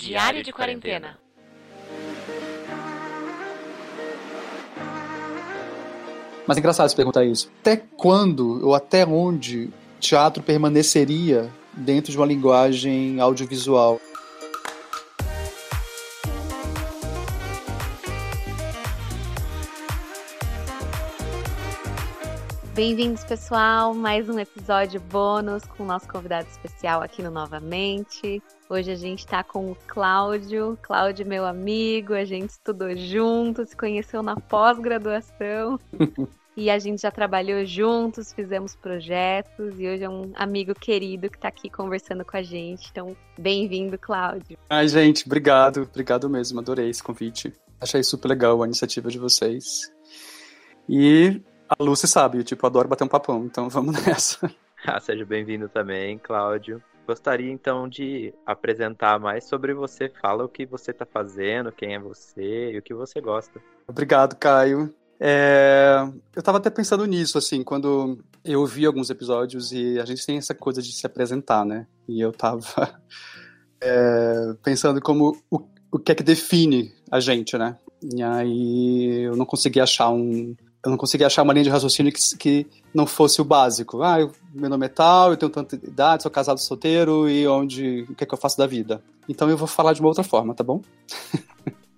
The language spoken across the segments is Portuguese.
Diário de quarentena. Mas é engraçado você perguntar isso. Até quando ou até onde teatro permaneceria dentro de uma linguagem audiovisual? Bem-vindos, pessoal. Mais um episódio bônus com o nosso convidado especial aqui no Novamente. Hoje a gente está com o Cláudio. Cláudio, meu amigo, a gente estudou junto, se conheceu na pós-graduação. e a gente já trabalhou juntos, fizemos projetos e hoje é um amigo querido que está aqui conversando com a gente. Então, bem-vindo, Cláudio. Ai, gente, obrigado, obrigado mesmo, adorei esse convite. Achei super legal a iniciativa de vocês. E a Lucy sabe, tipo, adoro bater um papão, então vamos nessa. Ah, seja bem-vindo também, Cláudio. Gostaria então de apresentar mais sobre você. Fala o que você está fazendo, quem é você e o que você gosta. Obrigado, Caio. É... Eu estava até pensando nisso, assim, quando eu vi alguns episódios e a gente tem essa coisa de se apresentar, né? E eu estava é... pensando como o, o que é que define a gente, né? E aí eu não consegui achar um, eu não conseguia achar uma linha de raciocínio que, que não fosse o básico. Ah, eu, meu nome é tal, eu tenho tanta idade, sou casado solteiro e onde, o que é que eu faço da vida. Então eu vou falar de uma outra forma, tá bom?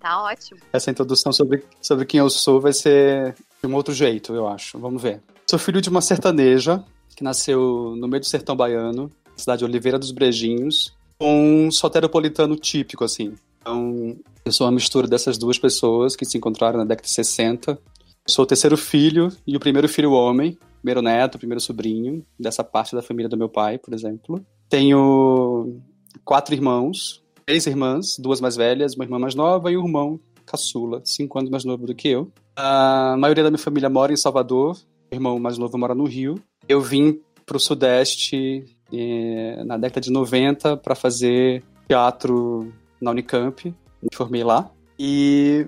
Tá ótimo. Essa introdução sobre, sobre quem eu sou vai ser de um outro jeito, eu acho. Vamos ver. Sou filho de uma sertaneja que nasceu no meio do sertão baiano, cidade de Oliveira dos Brejinhos, com um soteropolitano típico, assim. Então, eu sou uma mistura dessas duas pessoas que se encontraram na década de 60 Sou o terceiro filho e o primeiro filho homem, primeiro neto, primeiro sobrinho, dessa parte da família do meu pai, por exemplo. Tenho quatro irmãos, três irmãs, duas mais velhas, uma irmã mais nova e um irmão caçula, cinco anos mais novo do que eu. A maioria da minha família mora em Salvador, meu irmão mais novo mora no Rio. Eu vim para o Sudeste eh, na década de 90 para fazer teatro na Unicamp, me formei lá. E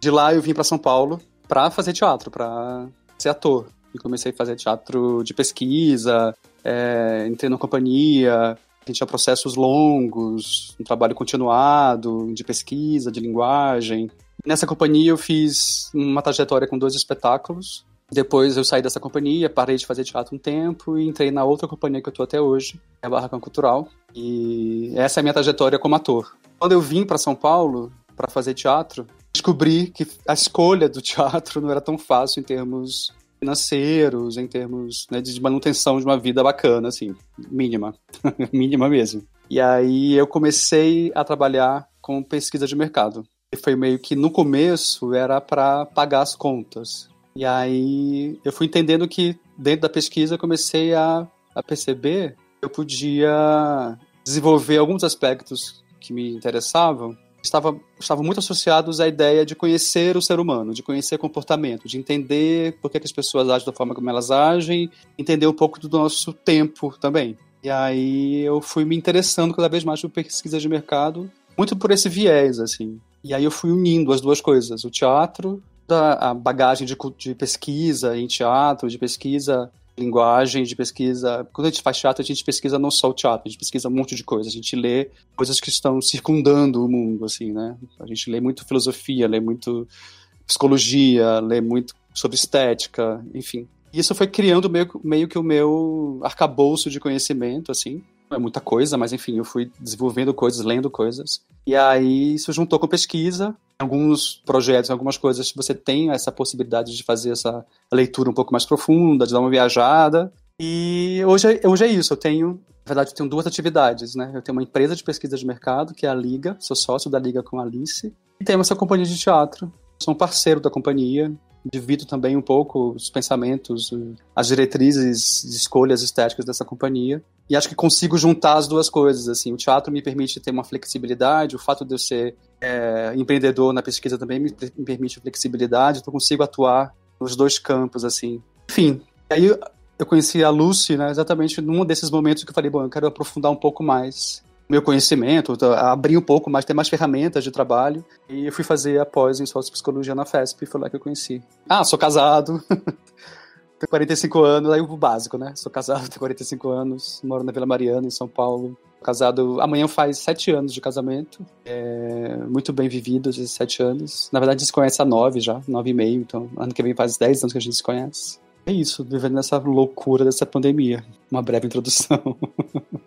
de lá eu vim para São Paulo para fazer teatro, para ser ator. E comecei a fazer teatro de pesquisa, é, entrei na companhia, a gente tinha processos longos, um trabalho continuado de pesquisa, de linguagem. Nessa companhia eu fiz uma trajetória com dois espetáculos. Depois eu saí dessa companhia, parei de fazer teatro um tempo e entrei na outra companhia que eu estou até hoje, é a Barracão Cultural. E essa é a minha trajetória como ator. Quando eu vim para São Paulo para fazer teatro, descobri que a escolha do teatro não era tão fácil em termos financeiros, em termos né, de manutenção de uma vida bacana, assim, mínima, mínima mesmo. E aí eu comecei a trabalhar com pesquisa de mercado. E foi meio que no começo era para pagar as contas. E aí eu fui entendendo que dentro da pesquisa eu comecei a, a perceber que eu podia desenvolver alguns aspectos que me interessavam estava, estavam muito associados à ideia de conhecer o ser humano, de conhecer comportamento, de entender por que, que as pessoas agem da forma como elas agem, entender um pouco do nosso tempo também. E aí eu fui me interessando cada vez mais por pesquisa de mercado, muito por esse viés, assim. E aí eu fui unindo as duas coisas, o teatro, a bagagem de, de pesquisa em teatro, de pesquisa linguagem de pesquisa. Quando a gente faz teatro, a gente pesquisa não só o teatro, a gente pesquisa um monte de coisa. A gente lê coisas que estão circundando o mundo, assim, né? A gente lê muito filosofia, lê muito psicologia, lê muito sobre estética, enfim. E isso foi criando meio, meio que o meu arcabouço de conhecimento, assim. É muita coisa, mas enfim, eu fui desenvolvendo coisas, lendo coisas. E aí isso juntou com pesquisa, alguns projetos, algumas coisas, você tem essa possibilidade de fazer essa leitura um pouco mais profunda, de dar uma viajada. E hoje, é, hoje é isso, eu tenho, na verdade, eu tenho duas atividades, né? Eu tenho uma empresa de pesquisa de mercado, que é a Liga, sou sócio da Liga com a Alice, e tenho essa companhia de teatro. Sou um parceiro da companhia, divido também um pouco os pensamentos, as diretrizes escolhas estéticas dessa companhia. E acho que consigo juntar as duas coisas. Assim, o teatro me permite ter uma flexibilidade, o fato de eu ser é, empreendedor na pesquisa também me, me permite flexibilidade, então consigo atuar nos dois campos, assim. Enfim, aí eu conheci a Lucy, né, exatamente num desses momentos que eu falei, bom, eu quero aprofundar um pouco mais meu conhecimento, abrir um pouco mais, ter mais ferramentas de trabalho. E eu fui fazer a pós em psicologia na FESP, foi lá que eu conheci. Ah, sou casado, tenho 45 anos, aí o básico, né? Sou casado, tenho 45 anos, moro na Vila Mariana, em São Paulo. Casado, amanhã faz sete anos de casamento. É, muito bem vivido esses sete anos. Na verdade, a gente se conhece há nove já, nove e meio, então ano que vem faz dez anos que a gente se conhece. É isso, vivendo nessa loucura dessa pandemia. Uma breve introdução.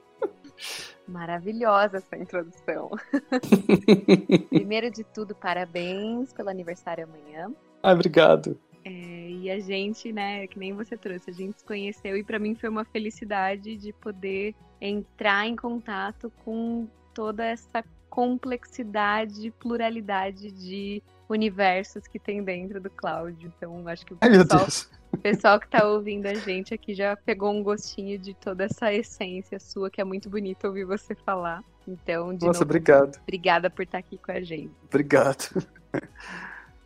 Maravilhosa essa introdução. Primeiro de tudo, parabéns pelo aniversário amanhã. Ah, obrigado. É, e a gente, né, que nem você trouxe, a gente se conheceu e para mim foi uma felicidade de poder entrar em contato com toda essa complexidade, pluralidade de universos que tem dentro do Cláudio. Então, acho que o pessoal, o pessoal que está ouvindo a gente aqui já pegou um gostinho de toda essa essência sua, que é muito bonito ouvir você falar. Então, de Nossa, novo, obrigado. Obrigada por estar aqui com a gente. Obrigado.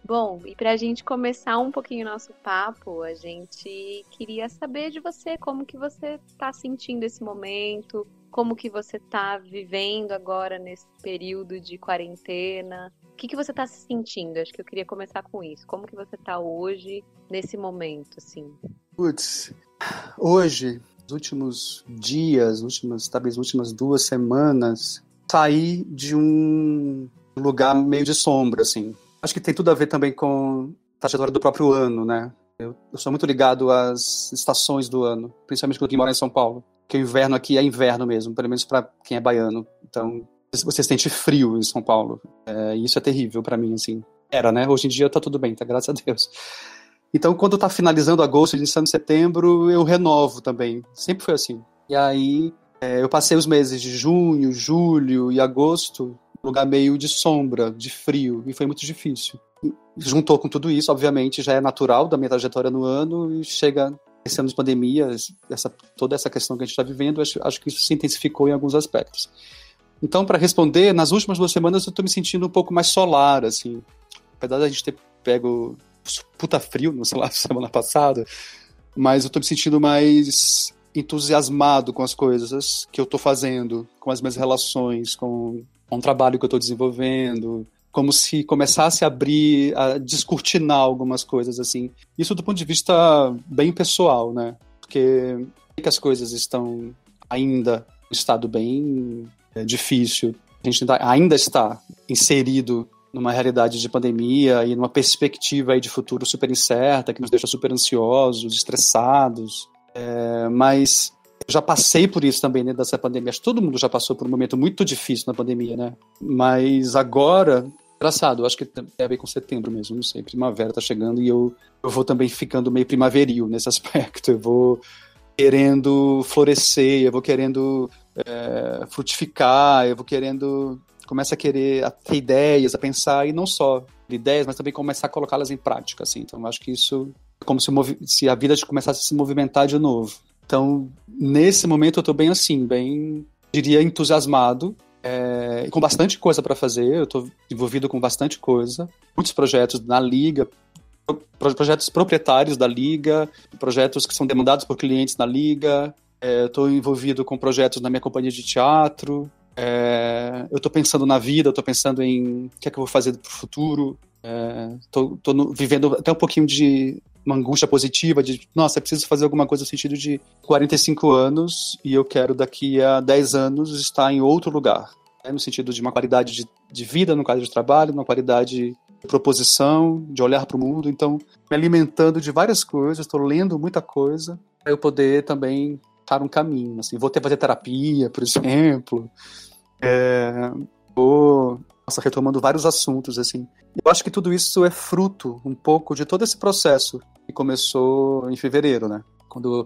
Bom, e para a gente começar um pouquinho o nosso papo, a gente queria saber de você como que você está sentindo esse momento, como que você está vivendo agora nesse período de quarentena, o que, que você está se sentindo? Acho que eu queria começar com isso. Como que você está hoje, nesse momento, assim? Putz, hoje, nos últimos dias, últimas, talvez últimas duas semanas, saí de um lugar meio de sombra, assim. Acho que tem tudo a ver também com a trajetória do próprio ano, né? Eu, eu sou muito ligado às estações do ano, principalmente quando eu moro em São Paulo. Que o inverno aqui é inverno mesmo, pelo menos para quem é baiano. Então, você sente frio em São Paulo. É, isso é terrível para mim, assim. Era, né? Hoje em dia tá tudo bem, tá? Graças a Deus. Então, quando tá finalizando agosto, iniciando setembro, eu renovo também. Sempre foi assim. E aí, é, eu passei os meses de junho, julho e agosto lugar meio de sombra, de frio, e foi muito difícil. Juntou com tudo isso, obviamente, já é natural da minha trajetória no ano, e chega esse ano de pandemia, essa, toda essa questão que a gente está vivendo, acho, acho que isso se intensificou em alguns aspectos. Então, para responder, nas últimas duas semanas eu estou me sentindo um pouco mais solar, assim. Apesar da gente ter pego puta frio, não sei lá, semana passada, mas eu estou me sentindo mais entusiasmado com as coisas que eu estou fazendo, com as minhas relações, com um trabalho que eu estou desenvolvendo, como se começasse a abrir, a descortinar algumas coisas assim. Isso do ponto de vista bem pessoal, né? Porque que as coisas estão ainda em estado bem é, difícil. A gente ainda está inserido numa realidade de pandemia e numa perspectiva aí de futuro super incerta, que nos deixa super ansiosos, estressados. É, mas já passei por isso também dentro dessa pandemia. Acho que todo mundo já passou por um momento muito difícil na pandemia, né? Mas agora, engraçado, acho que tem a ver com setembro mesmo, não sei. Primavera tá chegando e eu, eu vou também ficando meio primaveril nesse aspecto. Eu vou querendo florescer, eu vou querendo é, frutificar, eu vou querendo. Começa a querer a ter ideias, a pensar, e não só ideias, mas também começar a colocá-las em prática, assim. Então, acho que isso é como se, se a vida começasse a se movimentar de novo. Então, nesse momento eu estou bem assim, bem, diria, entusiasmado, é, com bastante coisa para fazer. Eu estou envolvido com bastante coisa, muitos projetos na liga, projetos proprietários da liga, projetos que são demandados por clientes na liga. É, estou envolvido com projetos na minha companhia de teatro. É, eu estou pensando na vida, estou pensando em o que é que eu vou fazer para o futuro. Estou vivendo até um pouquinho de uma angústia positiva de, nossa, é preciso fazer alguma coisa no sentido de 45 anos e eu quero daqui a 10 anos estar em outro lugar. Né? No sentido de uma qualidade de, de vida no caso de trabalho, uma qualidade de proposição, de olhar para o mundo. Então, me alimentando de várias coisas, estou lendo muita coisa, para eu poder também estar um caminho. Assim, vou ter fazer terapia, por exemplo. É, vou nossa, retomando vários assuntos, assim. Eu acho que tudo isso é fruto um pouco de todo esse processo que começou em fevereiro, né? Quando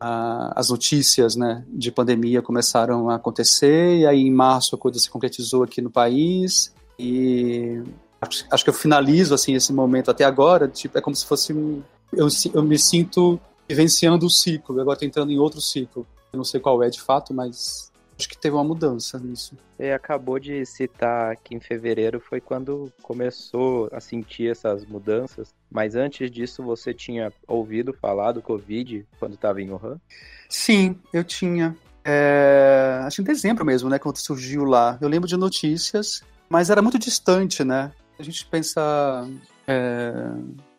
ah, as notícias né, de pandemia começaram a acontecer, e aí em março a coisa se concretizou aqui no país, e acho, acho que eu finalizo assim esse momento até agora, tipo, é como se fosse um, eu, eu me sinto vivenciando o ciclo, agora estou entrando em outro ciclo. Eu não sei qual é de fato, mas acho que teve uma mudança nisso. Você acabou de citar que em fevereiro foi quando começou a sentir essas mudanças, mas antes disso você tinha ouvido falar do Covid quando estava em Wuhan? Sim, eu tinha. É... Acho em dezembro mesmo, né, quando surgiu lá. Eu lembro de notícias, mas era muito distante, né? A gente pensa é...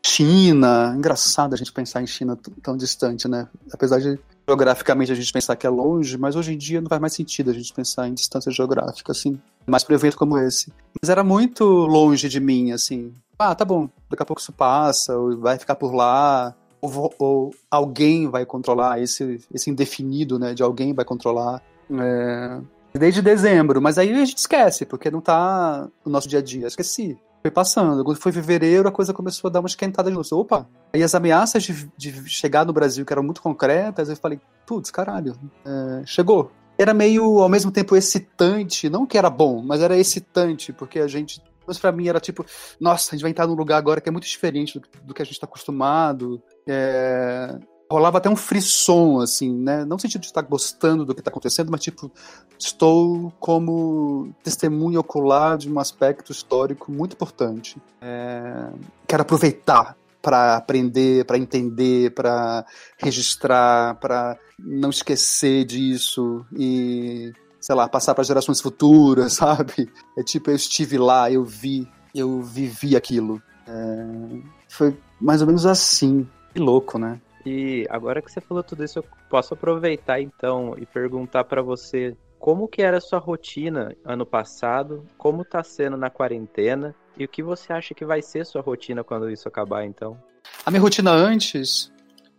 China, engraçado a gente pensar em China tão distante, né? Apesar de geograficamente a gente pensar que é longe, mas hoje em dia não faz mais sentido a gente pensar em distância geográfica, assim. Mais para um evento como esse. Mas era muito longe de mim, assim. Ah, tá bom, daqui a pouco isso passa, ou vai ficar por lá, ou, ou alguém vai controlar, esse, esse indefinido, né, de alguém vai controlar. É, desde dezembro, mas aí a gente esquece, porque não tá no nosso dia a dia. Esqueci. Foi passando. Quando foi fevereiro, a coisa começou a dar uma esquentada de luz. Opa! Aí as ameaças de, de chegar no Brasil, que eram muito concretas, eu falei, putz, caralho, é, chegou. Era meio, ao mesmo tempo, excitante. Não que era bom, mas era excitante, porque a gente mas para mim era tipo, nossa, a gente vai entrar num lugar agora que é muito diferente do, do que a gente está acostumado. É, rolava até um frisson, assim, né? Não no sentido de estar gostando do que está acontecendo, mas tipo, estou como testemunha ocular de um aspecto histórico muito importante. É... Quero aproveitar para aprender, para entender, para registrar, para não esquecer disso e, sei lá, passar para gerações futuras, sabe? É tipo, eu estive lá, eu vi, eu vivi aquilo. É... Foi mais ou menos assim. Que louco, né? E agora que você falou tudo isso, eu posso aproveitar então e perguntar para você como que era a sua rotina ano passado, como tá sendo na quarentena e o que você acha que vai ser sua rotina quando isso acabar então? A minha rotina antes,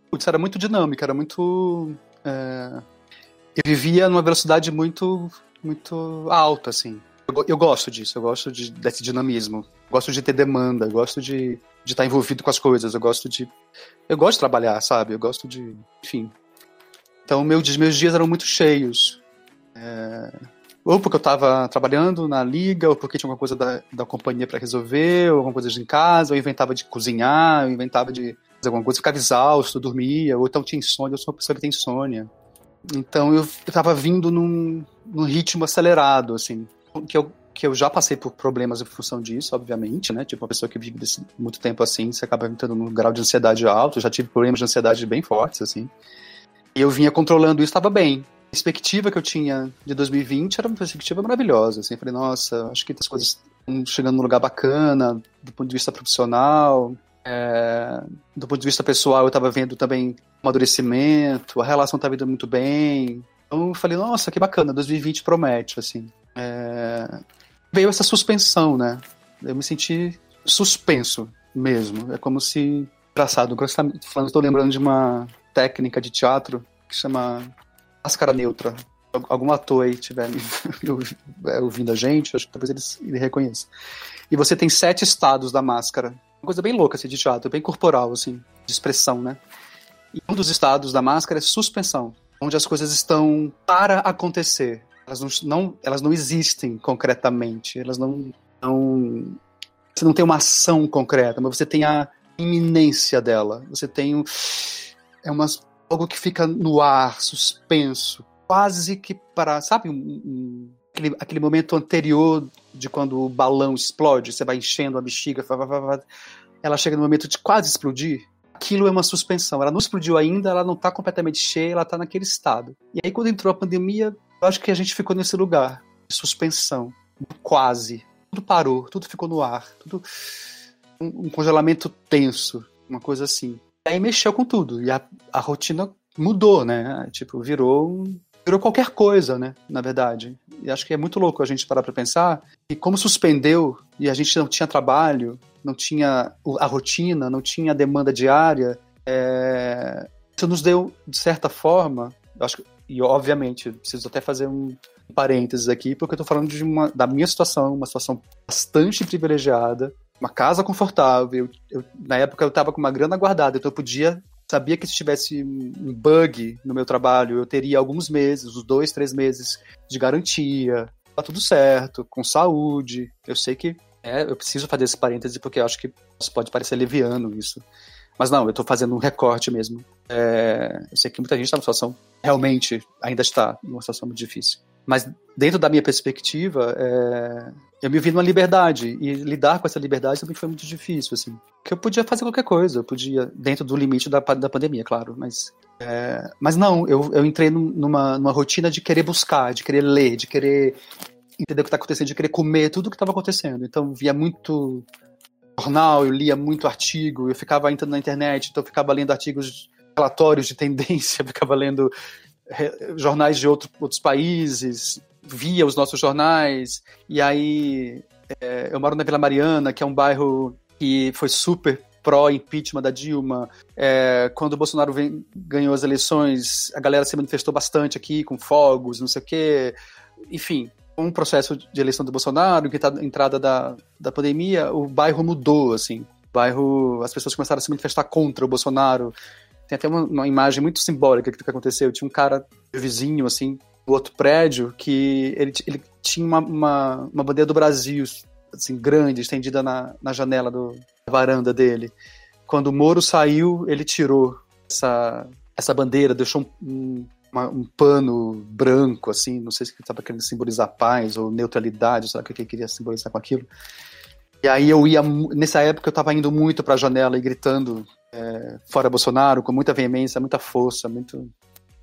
putz, era muito dinâmica, era muito é... eu vivia numa velocidade muito muito alta assim. Eu, gosto disso, eu gosto de, desse dinamismo. Gosto de ter demanda, gosto de, de estar envolvido com as coisas, eu gosto de. Eu gosto de trabalhar, sabe? Eu gosto de. Enfim. Então, meus, meus dias eram muito cheios. É... Ou porque eu estava trabalhando na liga, ou porque tinha alguma coisa da, da companhia para resolver, ou alguma coisa em casa, eu inventava de cozinhar, eu inventava de fazer alguma coisa, ficava exausto, dormia, ou então tinha insônia, eu sou uma pessoa que tem insônia. Então eu estava vindo num, num ritmo acelerado, assim, que eu que eu já passei por problemas em função disso, obviamente, né? Tipo, uma pessoa que vive desse, muito tempo assim, você acaba entrando num grau de ansiedade alto. Eu já tive problemas de ansiedade bem fortes, assim. E eu vinha controlando isso, estava bem. A perspectiva que eu tinha de 2020 era uma perspectiva maravilhosa, assim. Eu falei, nossa, acho que as coisas estão chegando num lugar bacana, do ponto de vista profissional. É, do ponto de vista pessoal, eu estava vendo também amadurecimento, a relação estava indo muito bem. Então eu falei, nossa, que bacana, 2020 promete, assim. É, veio essa suspensão, né? Eu me senti suspenso mesmo. É como se. Engraçado, estou lembrando de uma técnica de teatro que chama máscara neutra. Algum ator aí estiver é, ouvindo a gente, acho que talvez ele, ele reconheça. E você tem sete estados da máscara. Uma coisa bem louca assim, de teatro, bem corporal, assim, de expressão, né? E um dos estados da máscara é suspensão, onde as coisas estão para acontecer. Elas não, não, elas não existem concretamente. Elas não, não. Você não tem uma ação concreta, mas você tem a iminência dela. Você tem um, é uma, algo que fica no ar, suspenso, quase que para. Sabe, um, um, aquele, aquele momento anterior de quando o balão explode, você vai enchendo a bexiga, ela chega no momento de quase explodir aquilo é uma suspensão. Ela não explodiu ainda, ela não está completamente cheia, ela está naquele estado. E aí, quando entrou a pandemia, eu acho que a gente ficou nesse lugar de suspensão, quase. Tudo parou, tudo ficou no ar, tudo um, um congelamento tenso, uma coisa assim. E aí mexeu com tudo e a, a rotina mudou, né? Tipo, virou virou qualquer coisa, né? Na verdade. E acho que é muito louco a gente parar para pensar e como suspendeu e a gente não tinha trabalho, não tinha a rotina, não tinha a demanda diária. É... Isso nos deu, de certa forma, acho que e obviamente, preciso até fazer um parênteses aqui, porque eu tô falando de uma, da minha situação, uma situação bastante privilegiada, uma casa confortável. Eu, na época eu estava com uma grana guardada, então eu podia. Sabia que se tivesse um bug no meu trabalho, eu teria alguns meses, uns dois, três meses de garantia. Tá tudo certo, com saúde. Eu sei que é, eu preciso fazer esse parêntese porque eu acho que pode parecer leviano isso. Mas não, eu estou fazendo um recorte mesmo. É, eu sei que muita gente está numa situação, realmente, ainda está numa situação muito difícil. Mas dentro da minha perspectiva, é, eu me vi numa liberdade. E lidar com essa liberdade também foi muito difícil, assim. Que eu podia fazer qualquer coisa, eu podia, dentro do limite da, da pandemia, claro. Mas, é, mas não, eu, eu entrei numa, numa rotina de querer buscar, de querer ler, de querer entender o que está acontecendo, de querer comer tudo o que estava acontecendo. Então via muito jornal, eu lia muito artigo, eu ficava entrando na internet, então eu ficava lendo artigos, relatórios de tendência, ficava lendo jornais de outro, outros países, via os nossos jornais, e aí é, eu moro na Vila Mariana, que é um bairro que foi super pró-impeachment da Dilma. É, quando o Bolsonaro vem, ganhou as eleições, a galera se manifestou bastante aqui, com fogos, não sei o quê. Enfim, um processo de eleição do Bolsonaro, que tá entrada da, da pandemia, o bairro mudou, assim. O bairro, as pessoas começaram a se manifestar contra o Bolsonaro. Tem até uma, uma imagem muito simbólica que aconteceu. Tinha um cara vizinho, assim, do outro prédio, que ele, ele tinha uma, uma, uma bandeira do Brasil, assim, grande, estendida na, na janela do, da varanda dele. Quando o Moro saiu, ele tirou essa, essa bandeira, deixou um, uma, um pano branco, assim, não sei se ele estava querendo simbolizar paz ou neutralidade, o que ele queria simbolizar com aquilo. E aí eu ia, nessa época eu estava indo muito para a janela e gritando é, fora Bolsonaro, com muita veemência, muita força, muito...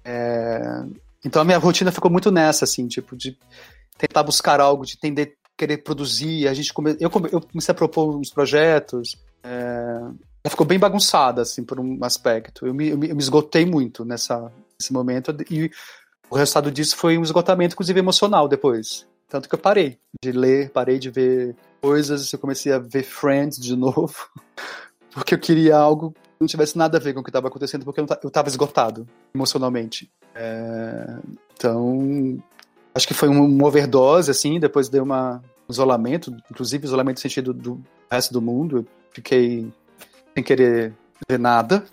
É... Então a minha rotina ficou muito nessa, assim, tipo, de tentar buscar algo, de entender, querer produzir. A gente come... eu, come... eu comecei a propor uns projetos. É... Ficou bem bagunçada, assim, por um aspecto. Eu me, eu me, eu me esgotei muito nessa, nesse momento e o resultado disso foi um esgotamento, inclusive emocional, depois. Tanto que eu parei de ler, parei de ver coisas, eu comecei a ver Friends de novo, porque eu queria algo que não tivesse nada a ver com o que estava acontecendo, porque eu estava esgotado emocionalmente. É... Então, acho que foi uma overdose, assim, depois deu uma, um isolamento, inclusive isolamento no sentido do resto do mundo. Eu fiquei sem querer ver nada,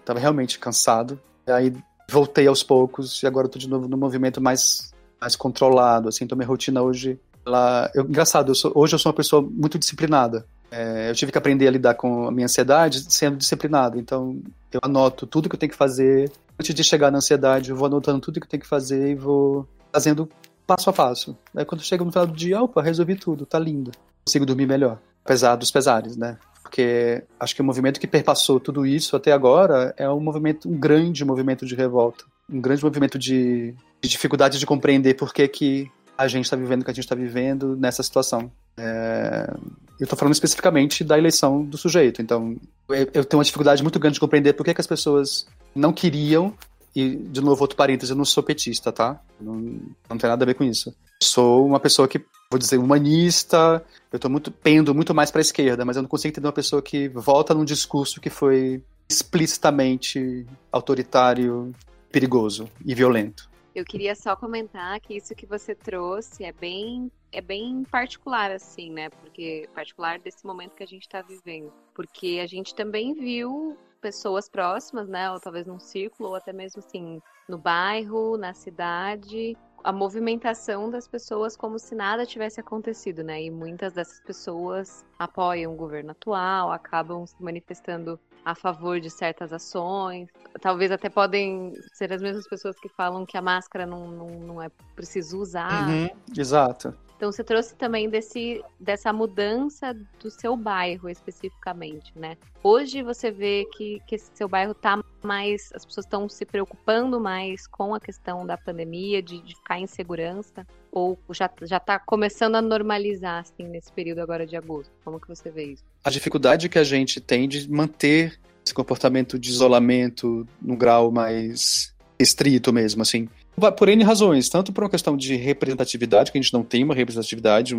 estava realmente cansado. E aí voltei aos poucos e agora estou de novo no movimento mais, mais controlado, assim, então minha rotina hoje, ela, eu, engraçado, eu sou, hoje eu sou uma pessoa muito disciplinada, é, eu tive que aprender a lidar com a minha ansiedade sendo disciplinado, então eu anoto tudo que eu tenho que fazer, antes de chegar na ansiedade, eu vou anotando tudo que eu tenho que fazer e vou fazendo passo a passo. Aí quando chega no final do dia, opa, resolvi tudo, tá lindo. Consigo dormir melhor, apesar dos pesares, né? porque acho que o movimento que perpassou tudo isso até agora é um movimento, um grande movimento de revolta, um grande movimento de, de dificuldade de compreender por que, que a gente está vivendo o que a gente está vivendo nessa situação. É, eu estou falando especificamente da eleição do sujeito, então eu, tenho uma dificuldade muito grande de compreender por que, que as pessoas não queriam e, de novo, outro parênteses, eu não sou petista, tá? Não, não tem nada a ver com isso. Sou uma pessoa que, vou dizer, humanista, eu tô muito, pendo muito mais para a esquerda, mas eu não consigo entender uma pessoa que volta num discurso que foi explicitamente autoritário, perigoso e violento. Eu queria só comentar que isso que você trouxe é bem é bem particular assim, né? Porque particular desse momento que a gente está vivendo, porque a gente também viu pessoas próximas, né? Ou talvez num círculo, ou até mesmo assim, no bairro, na cidade, a movimentação das pessoas como se nada tivesse acontecido, né? E muitas dessas pessoas apoiam o governo atual, acabam se manifestando a favor de certas ações. Talvez até podem ser as mesmas pessoas que falam que a máscara não, não, não é preciso usar. Uhum, exato. Então você trouxe também desse, dessa mudança do seu bairro especificamente, né? Hoje você vê que, que esse seu bairro tá mais. As pessoas estão se preocupando mais com a questão da pandemia, de, de ficar em segurança, ou já, já tá começando a normalizar, assim, nesse período agora de agosto? Como que você vê isso? A dificuldade que a gente tem de manter esse comportamento de isolamento no grau mais estrito mesmo, assim por N razões, tanto por uma questão de representatividade, que a gente não tem uma representatividade,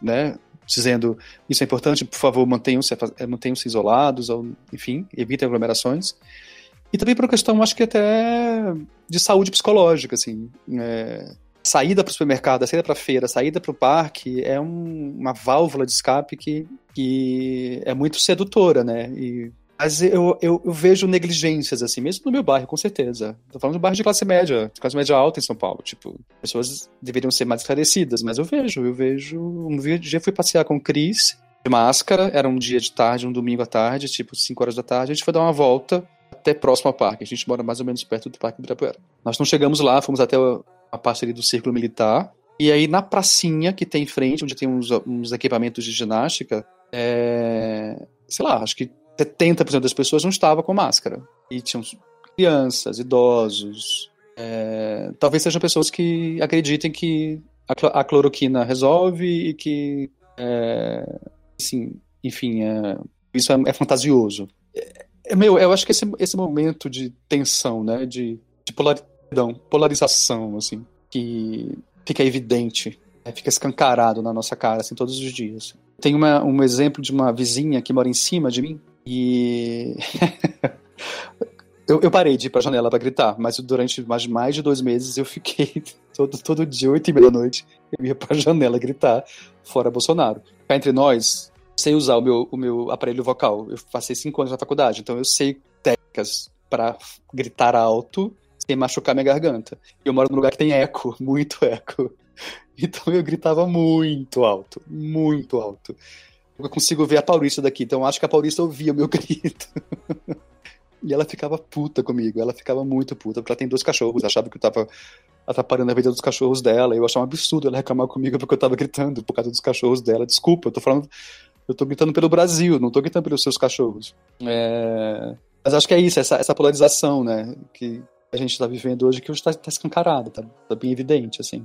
né, dizendo isso é importante, por favor, mantenham-se eh, mantenham -se isolados, ou, enfim, evitem aglomerações. E também por uma questão, acho que até de saúde psicológica, assim, é, saída para o supermercado, saída para a feira, saída para o parque é um, uma válvula de escape que, que é muito sedutora, né? E mas eu, eu, eu, vejo negligências, assim, mesmo no meu bairro, com certeza. Tô falando de bairro de classe média, de classe média alta em São Paulo. Tipo, pessoas deveriam ser mais esclarecidas, mas eu vejo, eu vejo. Um dia fui passear com o Cris, de máscara, era um dia de tarde, um domingo à tarde, tipo 5 horas da tarde, a gente foi dar uma volta até próximo ao parque. A gente mora mais ou menos perto do Parque Ibirapuera. Nós não chegamos lá, fomos até a parte ali do Círculo Militar, e aí na pracinha que tem em frente, onde tem uns, uns equipamentos de ginástica, é... sei lá, acho que 70% das pessoas não estava com máscara. E tinham crianças, idosos. É, talvez sejam pessoas que acreditem que a, cloroquina resolve e que, é, assim, enfim, é, isso é, é fantasioso. É, é, meu, eu acho que esse, esse momento de tensão, né, de, de polaridão, polarização, assim, que fica evidente, né, fica escancarado na nossa cara, assim, todos os dias. Tem uma, um exemplo de uma vizinha que mora em cima de mim e eu, eu, parei de ir pra janela para gritar, mas durante mais, mais de dois meses eu fiquei todo, todo dia, oito e meia da noite, eu ia pra janela gritar, fora Bolsonaro. Cá entre nós, sei usar o meu, o meu aparelho vocal. Eu passei cinco anos na faculdade, então eu sei técnicas para gritar alto sem machucar minha garganta. Eu moro num lugar que tem eco, muito eco. Então eu gritava muito alto, muito alto. Eu consigo ver a Paulista daqui, então acho que a Paulista ouvia o meu grito. E ela ficava puta comigo, ela ficava muito puta, porque ela tem dois cachorros, achava que eu tava atrapalhando a vida dos cachorros dela, eu achava um absurdo ela reclamar comigo porque eu tava gritando por causa dos cachorros dela. Desculpa, eu tô falando. Eu tô gritando pelo Brasil, não tô gritando pelos seus cachorros. É... Mas acho que é isso, essa, essa polarização, né, que a gente tá vivendo hoje, que hoje tá, tá escancarada, tá, tá bem evidente, assim.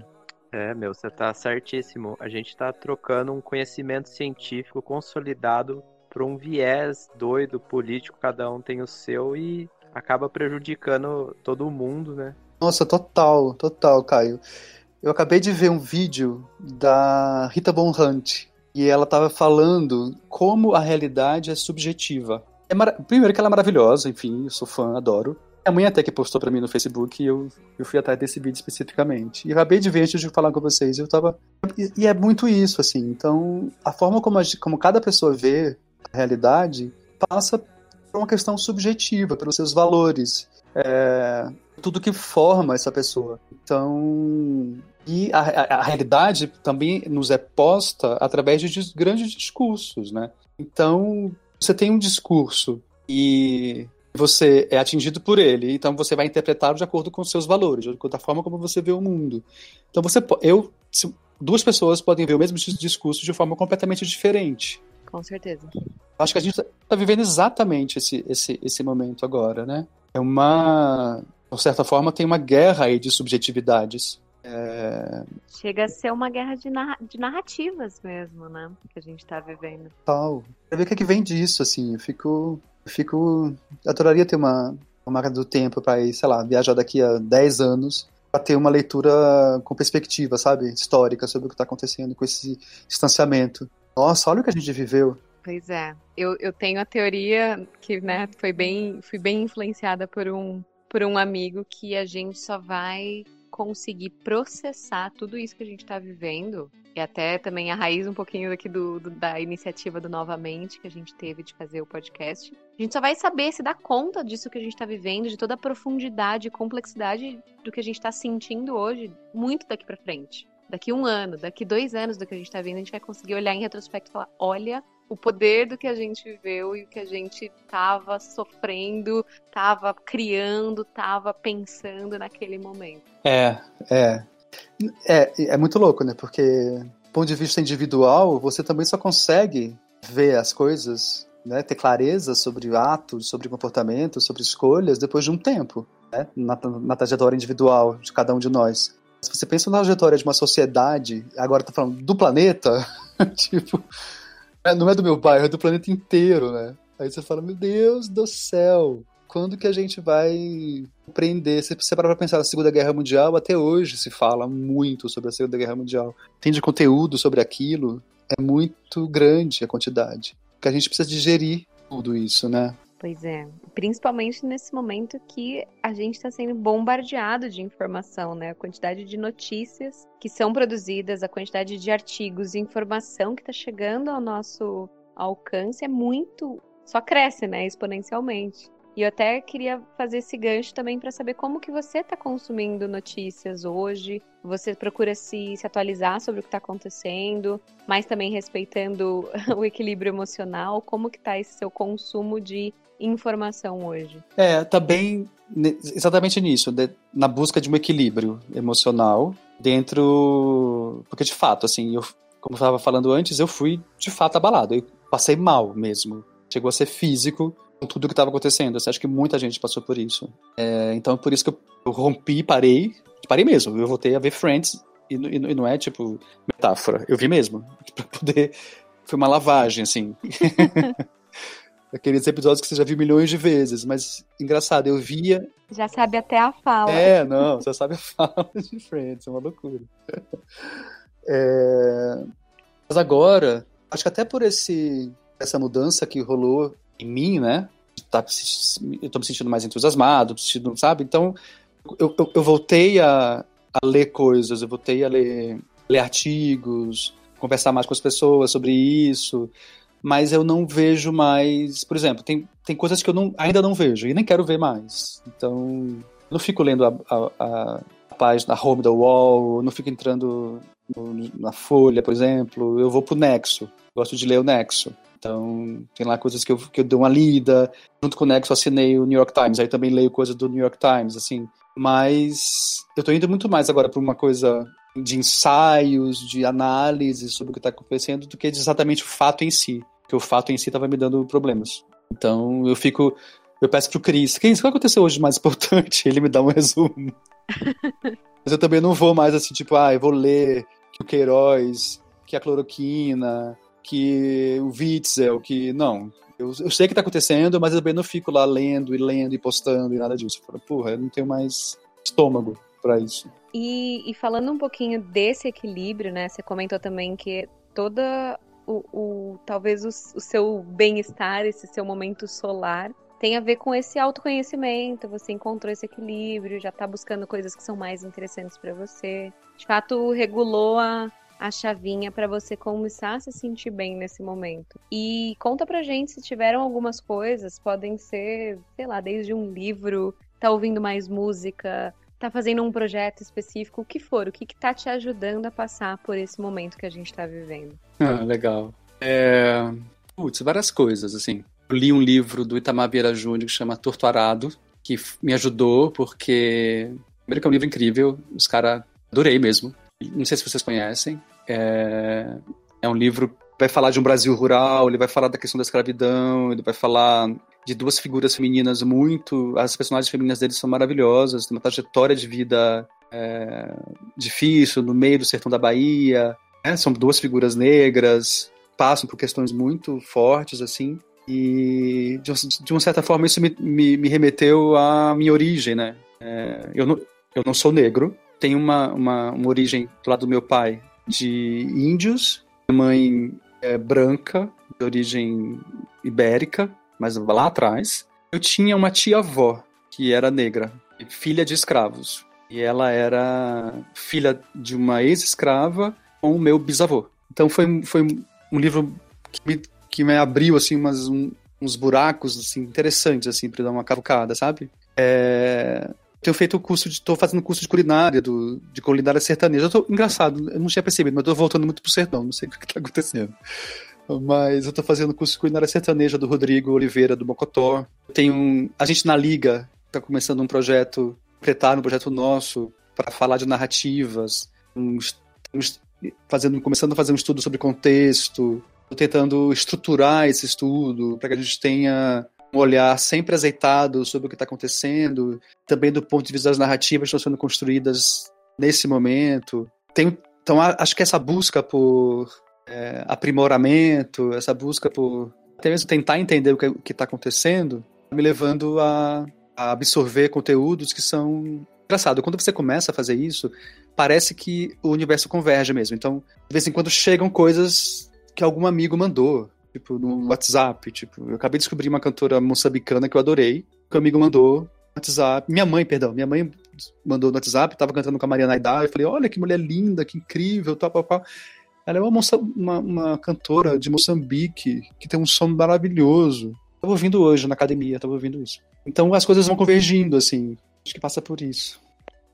É, meu, você tá certíssimo. A gente tá trocando um conhecimento científico consolidado para um viés doido político, cada um tem o seu e acaba prejudicando todo mundo, né? Nossa, total, total, Caio. Eu acabei de ver um vídeo da Rita Von Hunt e ela estava falando como a realidade é subjetiva. É mar... Primeiro que ela é maravilhosa, enfim, eu sou fã, adoro. A mãe até que postou para mim no Facebook e eu, eu fui atrás desse vídeo especificamente. E acabei de ver antes de falar com vocês, eu tava... E, e é muito isso, assim. Então, a forma como, a, como cada pessoa vê a realidade passa por uma questão subjetiva, pelos seus valores, é, tudo que forma essa pessoa. Então, e a, a, a, realidade também nos é posta através de grandes discursos, né? Então, você tem um discurso e você é atingido por ele, então você vai interpretá-lo de acordo com os seus valores, de acordo com a forma como você vê o mundo. Então, você, eu, duas pessoas podem ver o mesmo discurso de forma completamente diferente. Com certeza. Acho que a gente está vivendo exatamente esse, esse, esse momento agora, né? É uma. De certa forma, tem uma guerra aí de subjetividades. É... Chega a ser uma guerra de, narra de narrativas mesmo, né? Que a gente está vivendo. Tal. Quer ver o que, é que vem disso, assim. Eu fico. Fico. Adoraria ter uma, uma marca do tempo para ir, sei lá, viajar daqui a 10 anos para ter uma leitura com perspectiva, sabe? Histórica sobre o que está acontecendo com esse distanciamento. Nossa, olha o que a gente viveu. Pois é. Eu, eu tenho a teoria que, né, foi bem, fui bem influenciada por um, por um amigo que a gente só vai conseguir processar tudo isso que a gente está vivendo e até também a raiz um pouquinho aqui do, do, da iniciativa do Novamente que a gente teve de fazer o podcast. A gente só vai saber se dar conta disso que a gente está vivendo, de toda a profundidade e complexidade do que a gente está sentindo hoje, muito daqui para frente daqui um ano, daqui dois anos do que a gente está vendo, a gente vai conseguir olhar em retrospecto e falar: olha o poder do que a gente viveu e o que a gente estava sofrendo, estava criando, estava pensando naquele momento. É, é. É, é muito louco, né? Porque, do ponto de vista individual, você também só consegue ver as coisas, né? ter clareza sobre atos, sobre comportamentos, sobre escolhas depois de um tempo, né? na, na trajetória individual de cada um de nós. Se você pensa na trajetória de uma sociedade, agora tá falando do planeta, tipo, é, não é do meu bairro, é do planeta inteiro, né? Aí você fala, meu Deus do céu, quando que a gente vai compreender? Você parar pra pensar na Segunda Guerra Mundial, até hoje se fala muito sobre a Segunda Guerra Mundial. Tem de conteúdo sobre aquilo, é muito grande a quantidade. Que a gente precisa digerir tudo isso, né? Pois é, principalmente nesse momento que a gente está sendo bombardeado de informação, né? A quantidade de notícias que são produzidas, a quantidade de artigos e informação que está chegando ao nosso alcance é muito. só cresce, né? Exponencialmente. E eu até queria fazer esse gancho também para saber como que você está consumindo notícias hoje. Você procura se, se atualizar sobre o que está acontecendo, mas também respeitando o equilíbrio emocional. Como que está esse seu consumo de informação hoje? É, tá bem exatamente nisso, de, na busca de um equilíbrio emocional dentro, porque de fato, assim, eu, como eu estava falando antes, eu fui de fato abalado, eu passei mal mesmo, chegou a ser físico com tudo que estava acontecendo. Eu acho que muita gente passou por isso. É, então, por isso que eu, eu rompi, parei, parei mesmo. Eu voltei a ver Friends e, e, e não é tipo metáfora, eu vi mesmo para poder foi uma lavagem, assim. Aqueles episódios que você já viu milhões de vezes, mas engraçado, eu via. Já sabe até a fala. É, não, você sabe a fala de Friends, é uma loucura. É... Mas agora, acho que até por esse, essa mudança que rolou em mim, né? Tá, eu tô me sentindo mais entusiasmado, me sentindo, sabe? Então, eu, eu, eu voltei a, a, ler coisas, eu voltei a ler, ler artigos, conversar mais com as pessoas sobre isso, mas eu não vejo mais. Por exemplo, tem, tem coisas que eu não, ainda não vejo e nem quero ver mais. Então, eu não fico lendo a, a, a página, home da wall, não fico entrando no, na Folha, por exemplo. Eu vou pro Nexo, gosto de ler o Nexo. Então, tem lá coisas que eu, que eu dou uma lida. Junto com o Nexo, assinei o New York Times. Aí também leio coisas do New York Times, assim. Mas eu tô indo muito mais agora para uma coisa de ensaios, de análise sobre o que está acontecendo, do que exatamente o fato em si. Porque o fato em si estava me dando problemas. Então eu fico. Eu peço pro Cris, Cris, o que aconteceu hoje mais importante? Ele me dá um resumo. Mas eu também não vou mais assim, tipo, ah, eu vou ler que o Queiroz, que a cloroquina, que o Witzel, que. Não. Eu, eu sei o que está acontecendo, mas eu também não fico lá lendo e lendo e postando e nada disso. Eu falo, porra, eu não tenho mais estômago para isso. E, e, falando um pouquinho desse equilíbrio, né? Você comentou também que toda o, o talvez o, o seu bem-estar, esse seu momento solar, tem a ver com esse autoconhecimento. Você encontrou esse equilíbrio, já está buscando coisas que são mais interessantes para você. De fato, regulou a, a chavinha para você começar a se sentir bem nesse momento. E conta pra gente se tiveram algumas coisas, podem ser, sei lá, desde um livro, tá ouvindo mais música, tá fazendo um projeto específico, o que for, o que, tá te ajudando a passar por esse momento que a gente tá vivendo. Ah, legal. É... Putz, várias coisas, assim. Eu li um livro do Itamar Vieira Júnior que chama Torturado, que me ajudou porque... Primeiro que é um livro incrível, os caras... Adorei mesmo. Não sei se vocês conhecem. É, é um livro vai falar de um Brasil rural, ele vai falar da questão da escravidão, ele vai falar de duas figuras femininas muito. As personagens femininas deles são maravilhosas, tem uma trajetória de vida é, difícil no meio do sertão da Bahia. Né? São duas figuras negras, passam por questões muito fortes, assim. E de, de uma certa forma isso me, me, me, remeteu à minha origem, né? É, eu, não, eu não sou negro, tenho uma, uma, uma origem do lado do meu pai de índios, minha mãe é branca, de origem ibérica, mas lá atrás. Eu tinha uma tia-avó que era negra, filha de escravos. E ela era filha de uma ex-escrava com o meu bisavô. Então foi, foi um livro que me, que me abriu assim umas, um, uns buracos assim interessantes assim para dar uma cavucada, sabe? É, tenho feito o curso de. estou fazendo curso de culinária, do, de culinária sertaneja. Eu tô, engraçado, eu não tinha percebido, mas estou voltando muito pro sertão, não sei o que está acontecendo. Mas eu estou fazendo curso de culinária sertaneja do Rodrigo Oliveira, do Mocotó. Tem um. A gente na Liga está começando um projeto, pretar um projeto nosso, para falar de narrativas. Estamos fazendo, começando a fazer um estudo sobre contexto, tentando estruturar esse estudo para que a gente tenha um olhar sempre azeitado sobre o que está acontecendo, também do ponto de vista das narrativas que estão sendo construídas nesse momento. Tem, então, acho que essa busca por é, aprimoramento, essa busca por até mesmo tentar entender o que está acontecendo, me levando a, a absorver conteúdos que são engraçado, quando você começa a fazer isso, parece que o universo converge mesmo. Então, de vez em quando chegam coisas que algum amigo mandou, tipo, no WhatsApp. Tipo, eu acabei de descobrir uma cantora moçambicana que eu adorei, que o amigo mandou no WhatsApp. Minha mãe, perdão, minha mãe mandou no WhatsApp, tava cantando com a Mariana Aidá, eu falei, olha que mulher linda, que incrível, tal, tal, tal. Ela é uma, moça, uma, uma, cantora de Moçambique que tem um som maravilhoso. Tava ouvindo hoje na academia, tava ouvindo isso. Então as coisas vão convergindo, assim. Acho que passa por isso.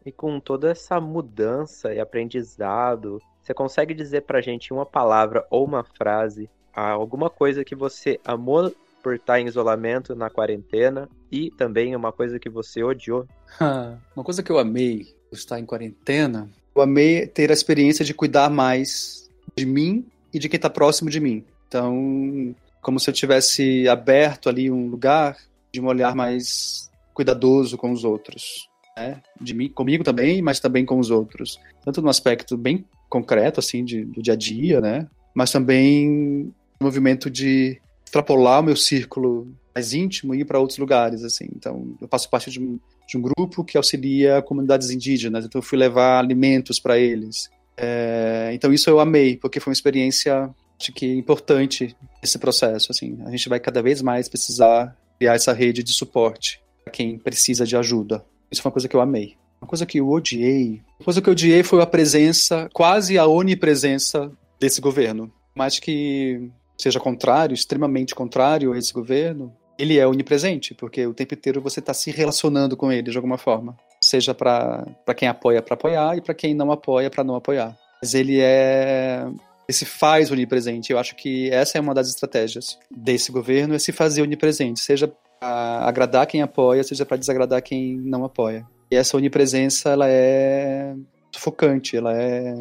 E com toda essa mudança e aprendizado, você consegue dizer pra gente uma palavra ou uma frase alguma coisa que você amou por estar em isolamento na quarentena e também uma coisa que você odiou? uma coisa que eu amei por estar em quarentena, eu amei ter a experiência de cuidar mais de mim e de quem está próximo de mim. Então, como se eu tivesse aberto ali um lugar de um olhar mais cuidadoso com os outros, né? De mim, comigo também, mas também com os outros. Tanto no aspecto bem concreto assim de, do dia a dia, né? Mas também movimento de extrapolar o meu círculo mais íntimo e ir para outros lugares, assim. Então, eu faço parte de um, de um grupo que auxilia comunidades indígenas, então eu fui levar alimentos para eles. É, então isso eu amei, porque foi uma experiência acho que importante esse processo, assim. A gente vai cada vez mais precisar criar essa rede de suporte para quem precisa de ajuda. Isso foi uma coisa que eu amei. Uma coisa que eu odiei, uma coisa que eu odiei foi a presença, quase a onipresença desse governo. Mas que seja contrário, extremamente contrário a esse governo, ele é onipresente, porque o tempo inteiro você está se relacionando com ele de alguma forma. Seja para quem apoia para apoiar e para quem não apoia para não apoiar. Mas ele é. Esse faz onipresente. Eu acho que essa é uma das estratégias desse governo, é se fazer onipresente, seja para agradar quem apoia, seja para desagradar quem não apoia. E essa onipresença, ela é sufocante, ela é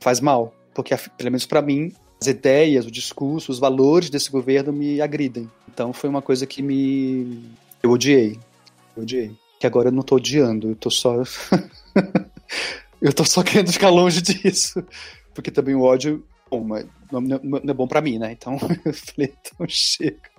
faz mal, porque pelo menos para mim, as ideias, o discurso, os valores desse governo me agridem. Então foi uma coisa que me. Eu odiei. Eu odiei. Que agora eu não tô odiando, eu tô só. eu tô só querendo ficar longe disso. Porque também o ódio. Bom, não, não é bom para mim, né? Então eu falei, então chega.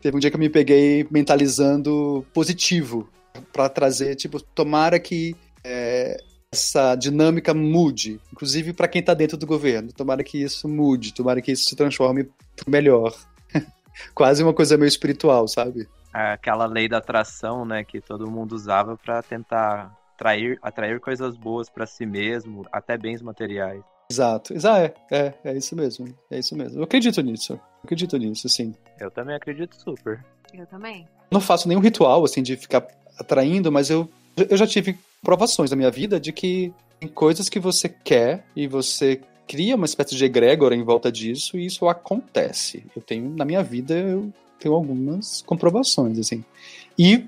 Teve um dia que eu me peguei mentalizando positivo para trazer, tipo, tomara que é, essa dinâmica mude, inclusive para quem está dentro do governo. Tomara que isso mude, tomara que isso se transforme para melhor. Quase uma coisa meio espiritual, sabe? Aquela lei da atração, né, que todo mundo usava para tentar atrair, atrair coisas boas para si mesmo, até bens materiais. Exato, exato, é, é, é isso mesmo, é isso mesmo. Eu acredito nisso, eu acredito nisso, sim. Eu também acredito super. Eu também. Não faço nenhum ritual, assim, de ficar atraindo, mas eu, eu já tive provações na minha vida de que tem coisas que você quer e você cria uma espécie de egrégora em volta disso e isso acontece. Eu tenho, na minha vida, eu tenho algumas comprovações, assim. E,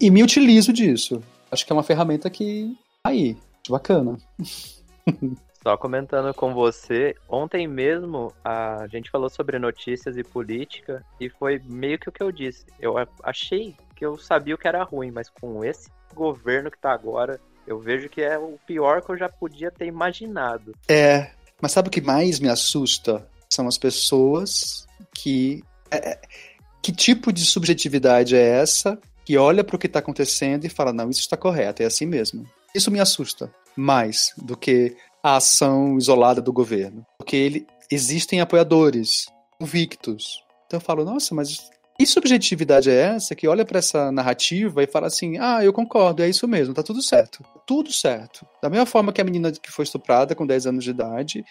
e me utilizo disso. Acho que é uma ferramenta que tá aí, bacana. Só comentando com você, ontem mesmo a gente falou sobre notícias e política e foi meio que o que eu disse. Eu achei que eu sabia o que era ruim, mas com esse governo que tá agora, eu vejo que é o pior que eu já podia ter imaginado. É, mas sabe o que mais me assusta? São as pessoas que. É, é que tipo de subjetividade é essa que olha para o que está acontecendo e fala: não, isso está correto, é assim mesmo. Isso me assusta mais do que a ação isolada do governo. Porque ele, existem apoiadores convictos. Então eu falo: nossa, mas que subjetividade é essa que olha para essa narrativa e fala assim: ah, eu concordo, é isso mesmo, tá tudo certo. Tudo certo. Da mesma forma que a menina que foi estuprada com 10 anos de idade,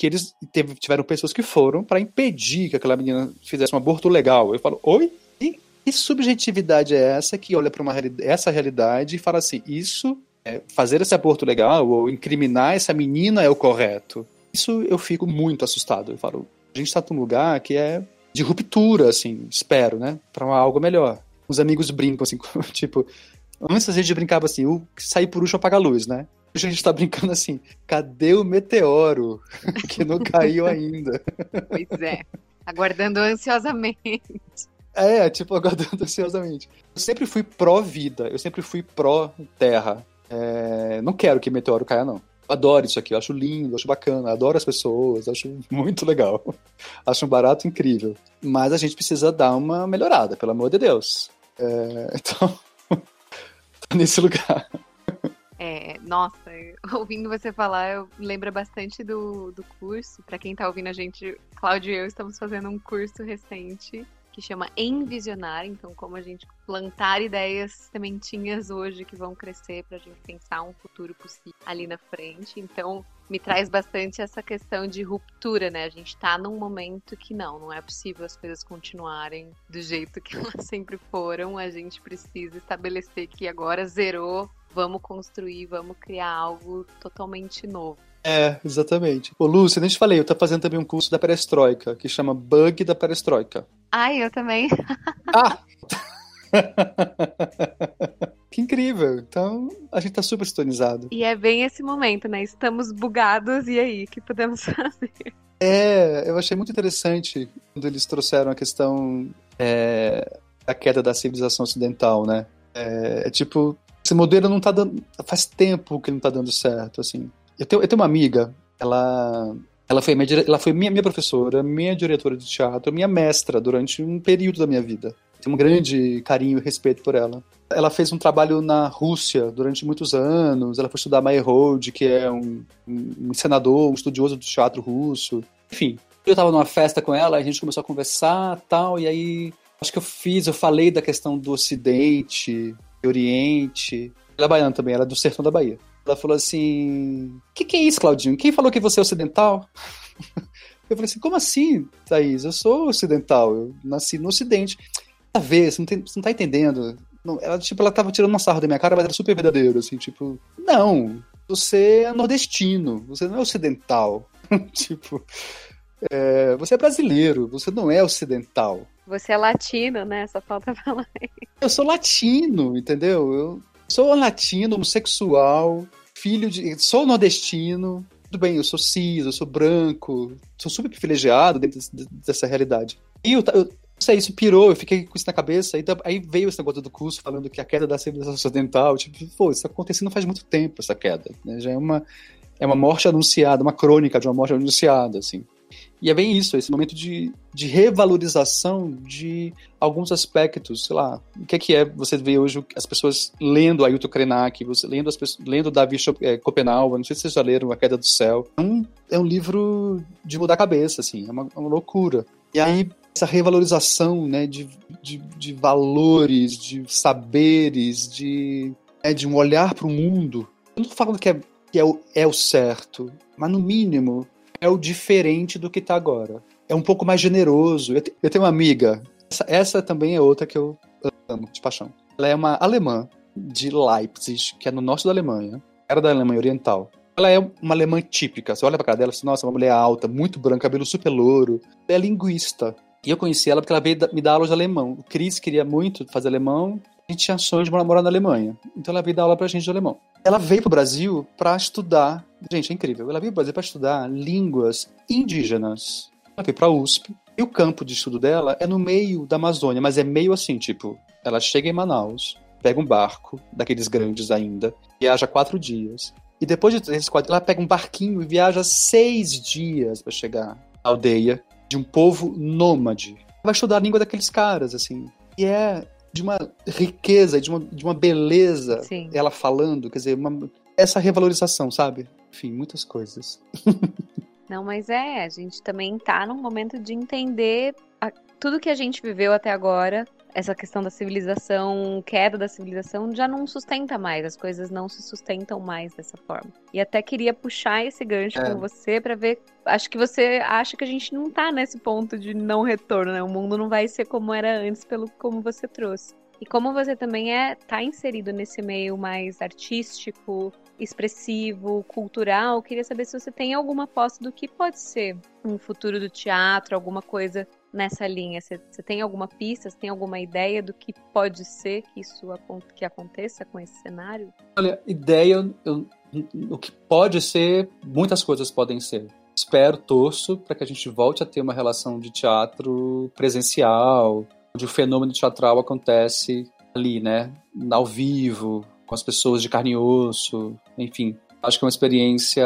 que eles teve, tiveram pessoas que foram para impedir que aquela menina fizesse um aborto legal. Eu falo: oi? E que subjetividade é essa que olha para essa realidade e fala assim: isso, é, fazer esse aborto legal ou incriminar essa menina é o correto? Isso eu fico muito assustado. Eu falo: a gente está num lugar que é de ruptura, assim, espero, né? Pra algo melhor. Os amigos brincam, assim, tipo, antes a gente brincava assim, o sair por último apaga a luz, né? A gente tá brincando assim, cadê o meteoro? que não caiu ainda. Pois é, aguardando ansiosamente. É, tipo, aguardando ansiosamente. Eu sempre fui pró-vida, eu sempre fui pró-terra. É, não quero que meteoro caia, não adoro isso aqui, eu acho lindo, acho bacana, adoro as pessoas, acho muito legal. acho um barato incrível. Mas a gente precisa dar uma melhorada, pelo amor de Deus. É, então, nesse lugar. É, nossa, ouvindo você falar, eu lembro bastante do, do curso. Para quem tá ouvindo a gente, Cláudio e eu estamos fazendo um curso recente que chama Envisionar. Então, como a gente plantar ideias, sementinhas hoje que vão crescer para a gente pensar um futuro possível ali na frente. Então, me traz bastante essa questão de ruptura, né? A gente está num momento que não, não é possível as coisas continuarem do jeito que elas sempre foram. A gente precisa estabelecer que agora zerou, vamos construir, vamos criar algo totalmente novo. É, exatamente. Ô, Lúcia, nem te falei, eu tô fazendo também um curso da perestroika, que chama Bug da Perestroika. Ai, eu também. ah! que incrível! Então, a gente tá super sintonizado. E é bem esse momento, né? Estamos bugados, e aí, o que podemos fazer? É, eu achei muito interessante quando eles trouxeram a questão é, da queda da civilização ocidental, né? É, é tipo, esse modelo não tá dando. Faz tempo que não tá dando certo, assim. Eu tenho, eu tenho uma amiga, ela Ela foi, minha, ela foi minha, minha professora, minha diretora de teatro, minha mestra durante um período da minha vida. Tenho um grande carinho e respeito por ela. Ela fez um trabalho na Rússia durante muitos anos. Ela foi estudar Meyerhold, que é um, um senador, um estudioso do teatro russo. Enfim, eu estava numa festa com ela, a gente começou a conversar tal, e aí acho que eu fiz, eu falei da questão do Ocidente, Oriente. Ela é baiana também, ela é do sertão da Bahia. Ela falou assim: O que, que é isso, Claudinho? Quem falou que você é ocidental? Eu falei assim: Como assim, Thaís? Eu sou ocidental, eu nasci no Ocidente. A ver, você não, tem, você não tá entendendo. Não, ela, tipo, ela tava tirando uma sarra da minha cara, mas era super verdadeiro, assim, tipo, não, você é nordestino, você não é ocidental. tipo, é, você é brasileiro, você não é ocidental. Você é latino, né? Só falta falar. Eu sou latino, entendeu? Eu sou latino, homossexual, filho de. Sou nordestino. Tudo bem, eu sou cis, eu sou branco, sou super privilegiado dentro dessa realidade. E eu, eu sei, isso pirou, eu fiquei com isso na cabeça, aí, aí veio esse negócio do curso falando que a queda da civilização ocidental, tipo, pô, isso acontecendo faz muito tempo, essa queda, né? Já é uma, é uma morte anunciada, uma crônica de uma morte anunciada, assim. E é bem isso, esse momento de, de revalorização de alguns aspectos, sei lá, o que é que é você vê hoje as pessoas lendo Ailton Krenak, você lendo as pessoas, lendo Davi é, não sei se vocês já leram A Queda do Céu. É um, é um livro de mudar a cabeça, assim, é uma, é uma loucura. E aí essa revalorização, né, de, de, de valores, de saberes, de, é, de um olhar para o mundo. Eu não estou falando que, é, que é, o, é o certo, mas no mínimo é o diferente do que está agora. É um pouco mais generoso. Eu, te, eu tenho uma amiga, essa, essa, também é outra que eu amo de paixão. Ela é uma alemã de Leipzig, que é no norte da Alemanha. Era da Alemanha Oriental. Ela é uma alemã típica. Você olha pra cara dela e fala, nossa, uma mulher alta, muito branca, cabelo super louro. Ela é linguista. E eu conheci ela porque ela veio me dar aula de alemão. O Cris queria muito fazer alemão. A gente tinha sonho de morar na Alemanha. Então ela veio dar aula pra gente de alemão. Ela veio pro Brasil para estudar. Gente, é incrível. Ela veio pro Brasil para estudar línguas indígenas. Ela veio pra USP. E o campo de estudo dela é no meio da Amazônia, mas é meio assim, tipo, ela chega em Manaus, pega um barco, daqueles grandes ainda, viaja quatro dias. E depois de três, quatro, ela pega um barquinho e viaja seis dias para chegar à aldeia de um povo nômade. Vai estudar a língua daqueles caras, assim. E é de uma riqueza, de uma, de uma beleza Sim. ela falando, quer dizer, uma, essa revalorização, sabe? Enfim, muitas coisas. Não, mas é, a gente também tá num momento de entender a, tudo que a gente viveu até agora essa questão da civilização, queda da civilização, já não sustenta mais, as coisas não se sustentam mais dessa forma. E até queria puxar esse gancho é. com você para ver. Acho que você acha que a gente não tá nesse ponto de não retorno, né? O mundo não vai ser como era antes, pelo como você trouxe. E como você também é tá inserido nesse meio mais artístico, expressivo, cultural, queria saber se você tem alguma posse do que pode ser um futuro do teatro, alguma coisa nessa linha? Você, tem alguma pista, você tem alguma ideia do que pode ser que isso que aconteça com esse cenário? Olha, ideia, eu, o que pode ser, muitas coisas podem ser. Espero, torço para que a gente volte a ter uma relação de teatro presencial, onde o fenômeno teatral acontece ali, né, ao vivo, com as pessoas de carne e osso, enfim. Acho que é uma experiência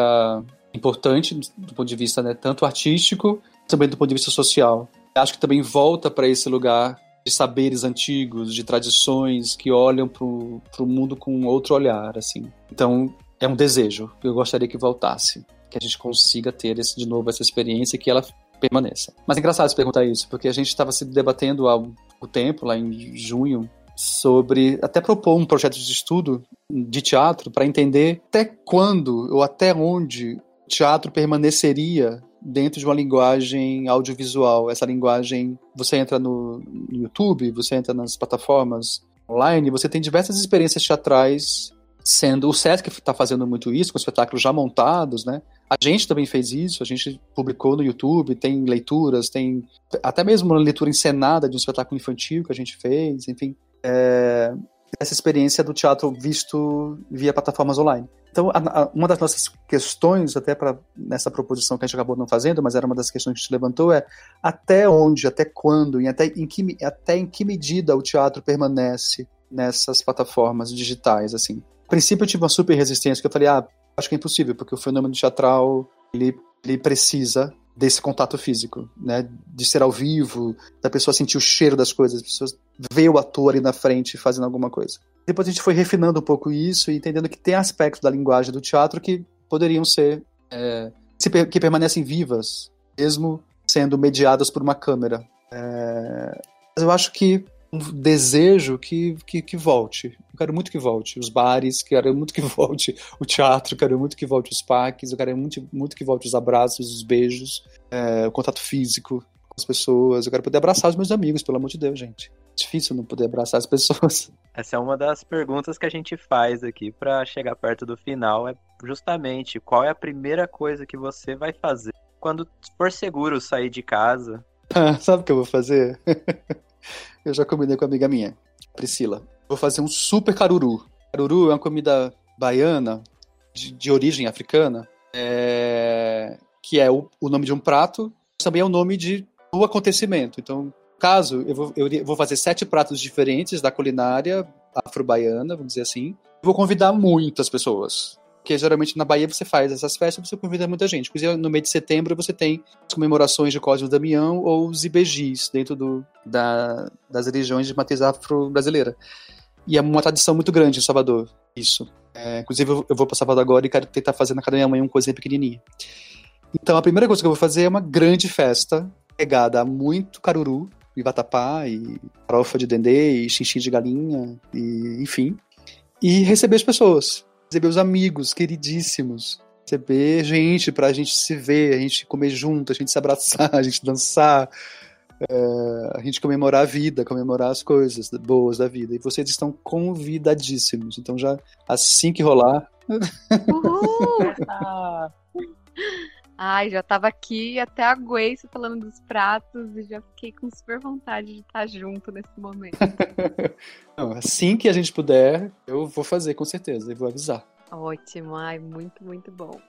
importante do ponto de vista né, tanto artístico, também do ponto de vista social acho que também volta para esse lugar de saberes antigos, de tradições que olham para o mundo com outro olhar, assim. Então, é um desejo. Eu gostaria que voltasse, que a gente consiga ter esse, de novo essa experiência e que ela permaneça. Mas é engraçado você perguntar isso, porque a gente estava se debatendo há um tempo, lá em junho, sobre até propor um projeto de estudo de teatro para entender até quando ou até onde o teatro permaneceria dentro de uma linguagem audiovisual. Essa linguagem, você entra no, YouTube, você entra nas plataformas online, você tem diversas experiências teatrais sendo o SESC está fazendo muito isso, com espetáculos já montados, né? A gente também fez isso, a gente publicou no YouTube, tem leituras, tem até mesmo uma leitura encenada de um espetáculo infantil que a gente fez, enfim. É, essa experiência do teatro visto via plataformas online. Então, a, a, uma das nossas questões, até para nessa proposição que a gente acabou não fazendo, mas era uma das questões que a gente levantou, é até onde, até quando, e até em que, até em que medida o teatro permanece nessas plataformas digitais, assim. A princípio eu tive uma super resistência, que eu falei, ah, acho que é impossível, porque o fenômeno teatral, ele ele precisa desse contato físico, né? De ser ao vivo, da pessoa sentir o cheiro das coisas, das pessoas ver o ator ali na frente fazendo alguma coisa. Depois a gente foi refinando um pouco isso e entendendo que tem aspectos da linguagem do teatro que poderiam ser é, que permanecem vivas, mesmo sendo mediadas por uma câmera. É, mas eu acho que um desejo que, que, que, volte. Eu quero muito que volte os bares, quero muito que volte o teatro, quero muito que volte os parques, eu quero muito, muito que volte os abraços, os beijos, é, o contato físico com as pessoas. Eu quero poder abraçar os meus amigos, pelo amor de Deus, gente. É difícil não poder abraçar as pessoas. Essa é uma das perguntas que a gente faz aqui para chegar perto do final. É justamente qual é a primeira coisa que você vai fazer quando for seguro sair de casa? Sabe o que eu vou fazer? Eu já combinei com uma amiga minha, Priscila. Vou fazer um super caruru. Caruru é uma comida baiana, de, de origem africana, é... que é o, o, nome de um prato, também é o nome de um acontecimento. Então, caso, eu vou, eu vou fazer sete pratos diferentes da culinária afro-baiana, vamos dizer assim. Vou convidar muitas pessoas porque geralmente na Bahia você faz essas festas, você convida muita gente. Inclusive, no mês de setembro você tem as comemorações de Cosme Damião ou os IBGs dentro do, da, das religiões de matriz afro-brasileira. E é uma tradição muito grande em Salvador, isso. É, inclusive, eu vou para Salvador agora e quero tentar fazer na minha mãe uma coisinha pequenininha. Então, a primeira coisa que eu vou fazer é uma grande festa, pegada a muito caruru, e vatapá, e farofa de dendê, e xixi de galinha, e enfim. E receber as pessoas receber os amigos queridíssimos, receber gente pra gente se ver, a gente comer junto, a gente se abraçar, a gente dançar, é, a gente comemorar a vida, comemorar as coisas boas da vida. E vocês estão convidadíssimos. Então já assim que rolar. Uhul! Ai, já tava aqui até a Grace falando dos pratos e já fiquei com super vontade de estar junto nesse momento. Não, assim que a gente puder, eu vou fazer com certeza e vou avisar. Ótimo, ai, muito, muito bom.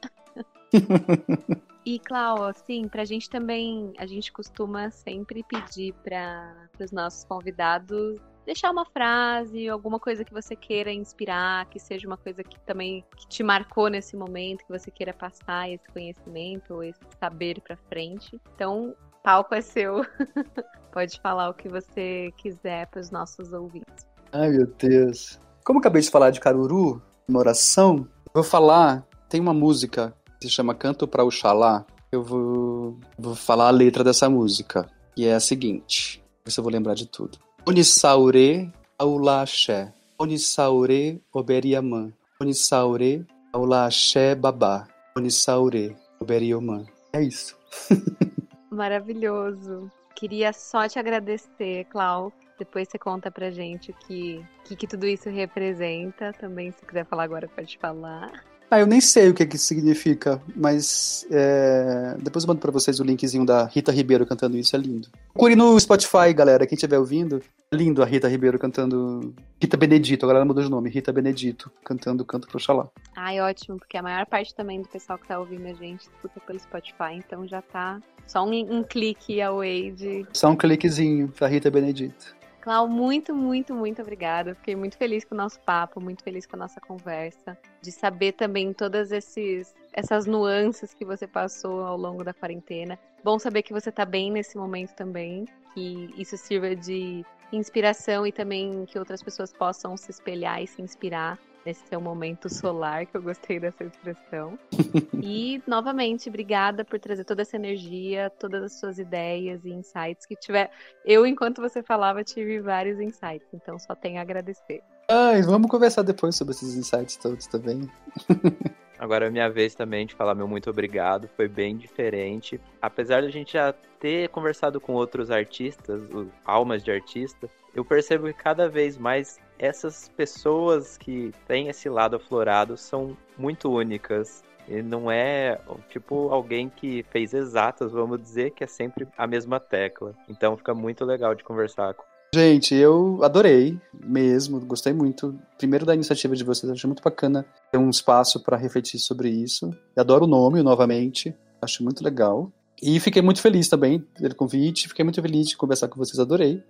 e, Clau, assim, pra gente também, a gente costuma sempre pedir para os nossos convidados deixar uma frase, alguma coisa que você queira inspirar, que seja uma coisa que também que te marcou nesse momento, que você queira passar esse conhecimento ou esse saber para frente. Então, palco é seu. Pode falar o que você quiser para os nossos ouvintes. Ai, meu Deus. Como acabei de falar de Caruru, uma oração, vou falar, tem uma música que se chama Canto para Oxalá. Eu vou, vou falar a letra dessa música, e é a seguinte. Ver se eu vou lembrar de tudo. Onisaure Aulaxé. Onisaure Oberiamã. Onisaure Aulaxé Babá. Onisaure Oberiomã. É isso. Maravilhoso. Queria só te agradecer, Clau. Depois você conta pra gente o que, que, que tudo isso representa. Também, se quiser falar agora, pode falar. Ah, eu nem sei o que, que significa, mas é... depois eu mando pra vocês o linkzinho da Rita Ribeiro cantando isso, é lindo. Procure no Spotify, galera, quem estiver ouvindo. É lindo a Rita Ribeiro cantando. Rita Benedito, agora ela mudou de nome, Rita Benedito, cantando Canto pro Xalá. Ai, ótimo, porque a maior parte também do pessoal que tá ouvindo a gente escuta pelo Spotify, então já tá só um, um clique away de. Só um cliquezinho pra Rita Benedito. Clau, muito, muito, muito obrigada. Fiquei muito feliz com o nosso papo, muito feliz com a nossa conversa, de saber também todas esses, essas nuances que você passou ao longo da quarentena. Bom saber que você está bem nesse momento também, que isso sirva de inspiração e também que outras pessoas possam se espelhar e se inspirar nesse seu momento solar, que eu gostei dessa expressão. e, novamente, obrigada por trazer toda essa energia, todas as suas ideias e insights que tiver. Eu, enquanto você falava, tive vários insights, então só tenho a agradecer. Ai, vamos conversar depois sobre esses insights todos também. Agora é minha vez também de falar meu muito obrigado, foi bem diferente. Apesar de a gente já ter conversado com outros artistas, almas de artista, eu percebo que cada vez mais essas pessoas que têm esse lado aflorado são muito únicas. E não é tipo alguém que fez exatas, vamos dizer, que é sempre a mesma tecla. Então fica muito legal de conversar com. Gente, eu adorei mesmo, gostei muito. Primeiro da iniciativa de vocês, achei muito bacana ter um espaço para refletir sobre isso. Eu adoro o nome novamente, acho muito legal. E fiquei muito feliz também pelo convite, fiquei muito feliz de conversar com vocês, adorei.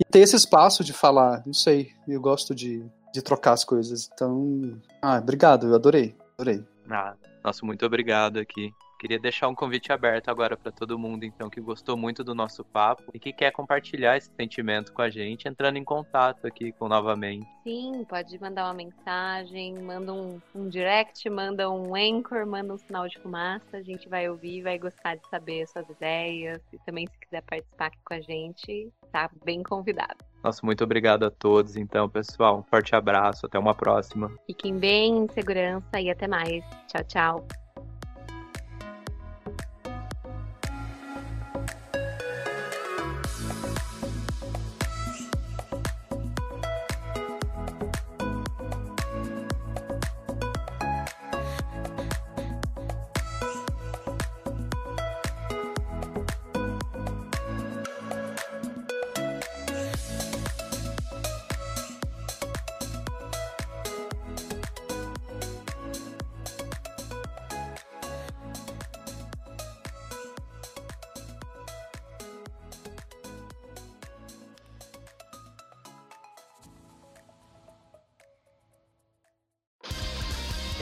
E ter esse espaço de falar, não sei, eu gosto de, de trocar as coisas. Então, ah, obrigado, eu adorei, adorei. Ah, nossa, muito obrigado aqui. Queria deixar um convite aberto agora para todo mundo, então, que gostou muito do nosso papo e que quer compartilhar esse sentimento com a gente, entrando em contato aqui com novamente. Sim, pode mandar uma mensagem, manda um, um direct, manda um anchor, manda um sinal de fumaça. A gente vai ouvir, vai gostar de saber suas ideias e também se quiser participar aqui com a gente, tá bem convidado. Nossa, muito obrigado a todos, então, pessoal. Um forte abraço, até uma próxima. Fiquem bem, em segurança e até mais. Tchau, tchau.